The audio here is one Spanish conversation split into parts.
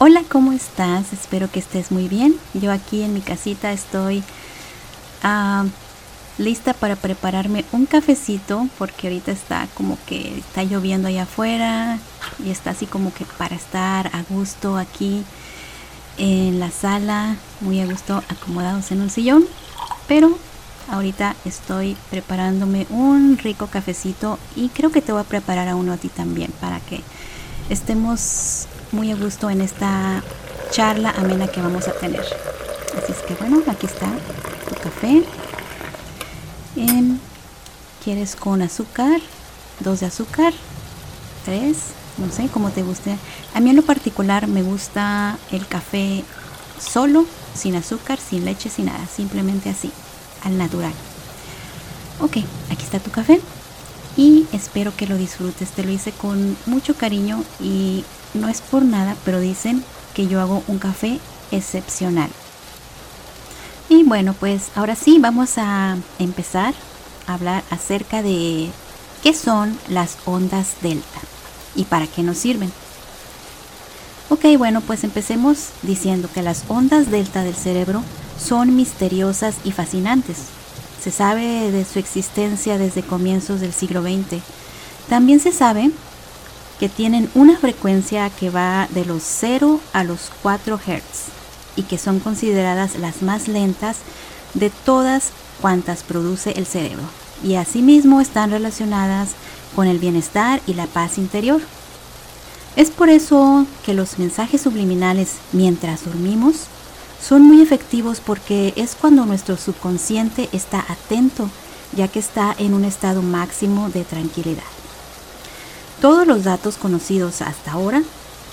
Hola, ¿cómo estás? Espero que estés muy bien. Yo aquí en mi casita estoy ah, lista para prepararme un cafecito porque ahorita está como que está lloviendo allá afuera y está así como que para estar a gusto aquí en la sala, muy a gusto acomodados en un sillón. Pero ahorita estoy preparándome un rico cafecito y creo que te voy a preparar a uno a ti también para que estemos muy a gusto en esta charla amena que vamos a tener. Así es que bueno, aquí está tu café. Em, ¿Quieres con azúcar? ¿Dos de azúcar? ¿Tres? No sé, como te guste. A mí en lo particular me gusta el café solo, sin azúcar, sin leche, sin nada. Simplemente así, al natural. Ok, aquí está tu café y espero que lo disfrutes. Te lo hice con mucho cariño y no es por nada, pero dicen que yo hago un café excepcional. Y bueno, pues ahora sí vamos a empezar a hablar acerca de qué son las ondas delta y para qué nos sirven. Ok, bueno, pues empecemos diciendo que las ondas delta del cerebro son misteriosas y fascinantes. Se sabe de su existencia desde comienzos del siglo XX. También se sabe que tienen una frecuencia que va de los 0 a los 4 Hz y que son consideradas las más lentas de todas cuantas produce el cerebro y asimismo están relacionadas con el bienestar y la paz interior. Es por eso que los mensajes subliminales mientras dormimos son muy efectivos porque es cuando nuestro subconsciente está atento ya que está en un estado máximo de tranquilidad. Todos los datos conocidos hasta ahora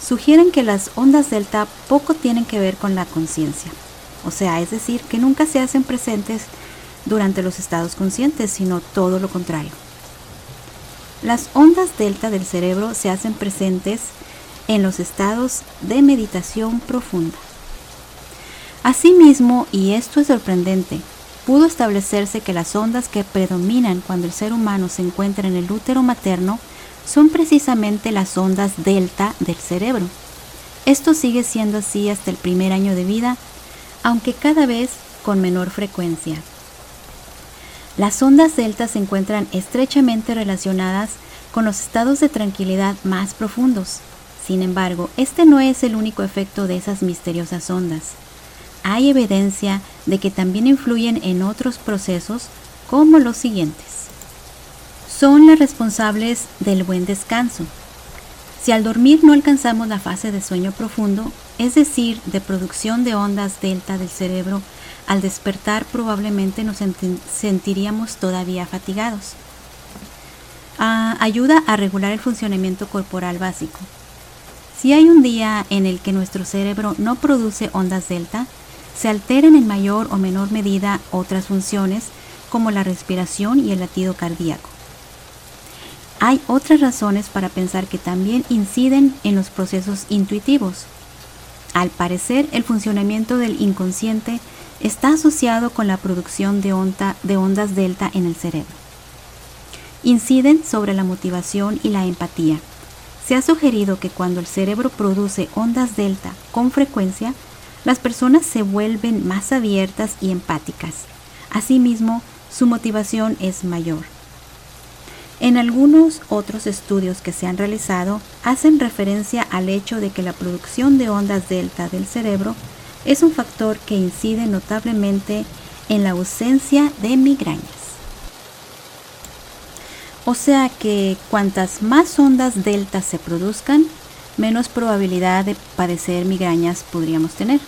sugieren que las ondas delta poco tienen que ver con la conciencia, o sea, es decir, que nunca se hacen presentes durante los estados conscientes, sino todo lo contrario. Las ondas delta del cerebro se hacen presentes en los estados de meditación profunda. Asimismo, y esto es sorprendente, pudo establecerse que las ondas que predominan cuando el ser humano se encuentra en el útero materno son precisamente las ondas delta del cerebro. Esto sigue siendo así hasta el primer año de vida, aunque cada vez con menor frecuencia. Las ondas delta se encuentran estrechamente relacionadas con los estados de tranquilidad más profundos. Sin embargo, este no es el único efecto de esas misteriosas ondas. Hay evidencia de que también influyen en otros procesos como los siguientes son las responsables del buen descanso. Si al dormir no alcanzamos la fase de sueño profundo, es decir, de producción de ondas delta del cerebro, al despertar probablemente nos sentiríamos todavía fatigados. Ah, ayuda a regular el funcionamiento corporal básico. Si hay un día en el que nuestro cerebro no produce ondas delta, se alteran en mayor o menor medida otras funciones como la respiración y el latido cardíaco. Hay otras razones para pensar que también inciden en los procesos intuitivos. Al parecer, el funcionamiento del inconsciente está asociado con la producción de, ondas delta en el cerebro. Inciden sobre la motivación y la empatía. Se ha sugerido que cuando el cerebro produce ondas delta con frecuencia, las personas se vuelven más abiertas y empáticas. Asimismo, su motivación es mayor. En algunos otros estudios que se han realizado hacen referencia al hecho de que la producción de ondas delta del cerebro es un factor que incide notablemente en la ausencia de migrañas. O sea que cuantas más ondas delta se produzcan, menos probabilidad de padecer migrañas podríamos tener.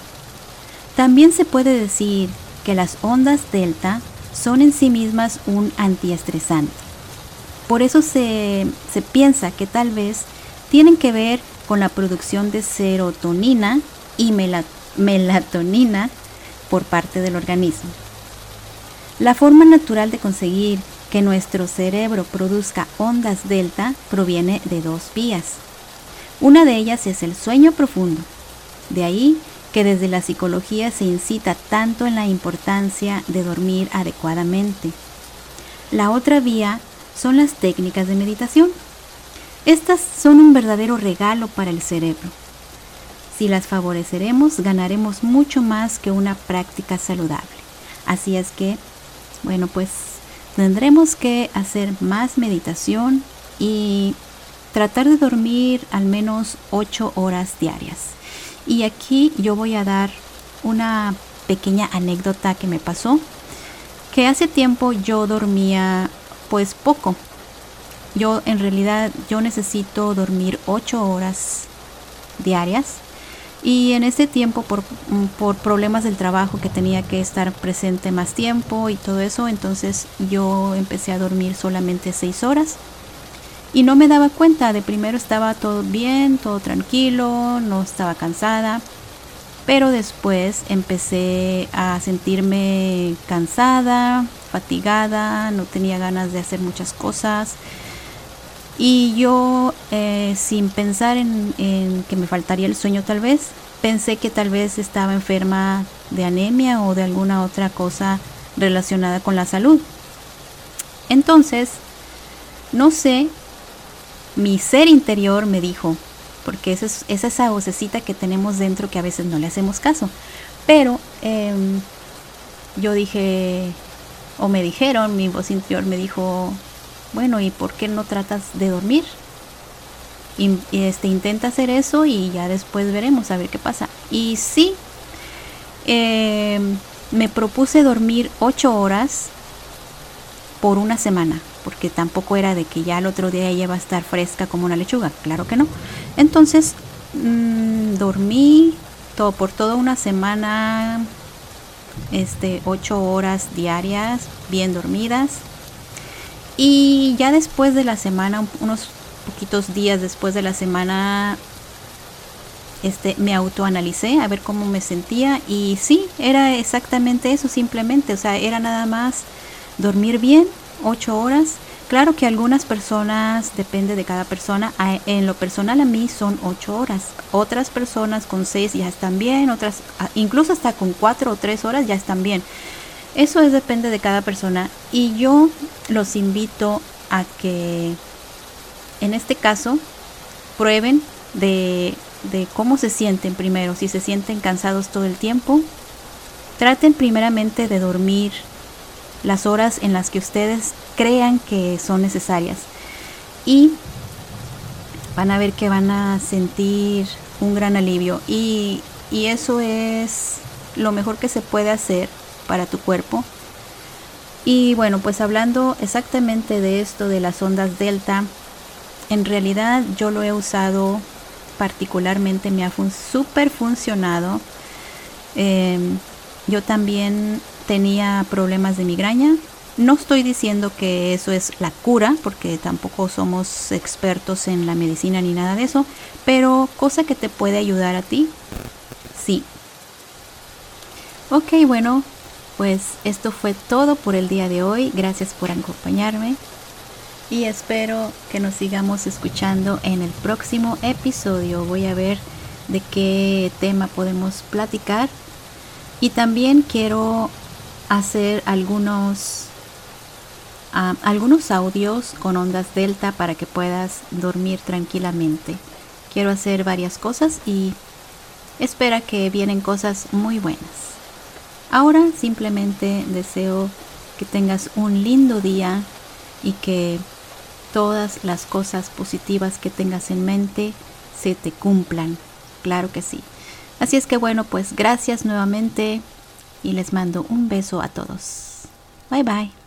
También se puede decir que las ondas delta son en sí mismas un antiestresante por eso se, piensa que tal vez tienen que ver con la producción de serotonina y melatonina por parte del organismo. La forma natural de conseguir que nuestro cerebro produzca ondas delta proviene de dos vías. Una de ellas es el sueño profundo. De ahí que desde la psicología se incita tanto en la importancia de dormir adecuadamente. La otra vía son las técnicas de meditación. Estas son un verdadero regalo para el cerebro. Si las favoreceremos, ganaremos mucho más que una práctica saludable. Así es que, bueno, pues tendremos que hacer más meditación y tratar de dormir al menos 8 horas diarias. Y aquí yo voy a dar una pequeña anécdota que me pasó, que hace tiempo yo dormía pues poco. Yo en realidad yo necesito dormir 8 horas diarias y en ese tiempo por, mm, por, problemas del trabajo que tenía que estar presente más tiempo y todo eso, entonces yo empecé a dormir solamente 6 horas y no me daba cuenta, de primero estaba todo bien, todo tranquilo, no estaba cansada, pero después empecé a sentirme cansada, fatigada, no tenía ganas de hacer muchas cosas. Y yo, eh, sin pensar en, que me faltaría el sueño tal vez, pensé que tal vez estaba enferma de anemia o de alguna otra cosa relacionada con la salud. Entonces, no sé mi ser interior me dijo, porque es, es esa vocecita que tenemos dentro que a veces no le hacemos caso. Pero em, yo dije, o me dijeron, mi voz interior me dijo, bueno, ¿y por qué no tratas de dormir? Y, este, intenta hacer eso y ya después veremos a ver qué pasa. Y sí, em, me propuse dormir ocho horas por una semana porque tampoco era de que ya el otro día ella va a estar fresca como una lechuga, claro que no. Entonces mm, dormí todo, por toda una semana, este, ocho horas diarias, bien dormidas. Y ya después de la semana, unos poquitos días después de la semana, este, me autoanalicé a ver cómo me sentía y sí, era exactamente eso simplemente, o sea, era nada más dormir bien, 8 horas. Claro que algunas personas, depende de cada persona, en lo personal a mí son 8 horas. Otras personas con 6 ya están bien, otras incluso hasta con 4 o 3 horas ya están bien. Eso es depende de cada persona y yo los invito a que en este caso prueben de cómo se sienten primero, si se sienten cansados todo el tiempo. Traten primeramente de dormir las horas en las que ustedes crean que son necesarias. Y van a ver que van a sentir un gran alivio. Y, y eso es lo mejor que se puede hacer para tu cuerpo. Y bueno, pues hablando exactamente de esto de las ondas delta, en realidad yo lo he usado particularmente, me ha súper funcionado. Em, yo también tenía problemas de migraña. No estoy diciendo que eso es la cura, porque tampoco somos expertos en la medicina ni nada de eso, pero cosa que te puede ayudar a ti, sí. Ok, bueno, pues esto fue todo por el día de hoy. Gracias por acompañarme y espero que nos sigamos escuchando en el próximo episodio. Voy a ver de qué tema podemos platicar. Y también quiero hacer algunos, algunos audios con ondas delta para que puedas dormir tranquilamente. Quiero hacer varias cosas y espera que vienen cosas muy buenas. Ahora simplemente deseo que tengas un lindo día y que todas las cosas positivas que tengas en mente se te cumplan. Claro que sí. Así es que bueno, pues gracias nuevamente y les mando un beso a todos. Bye bye.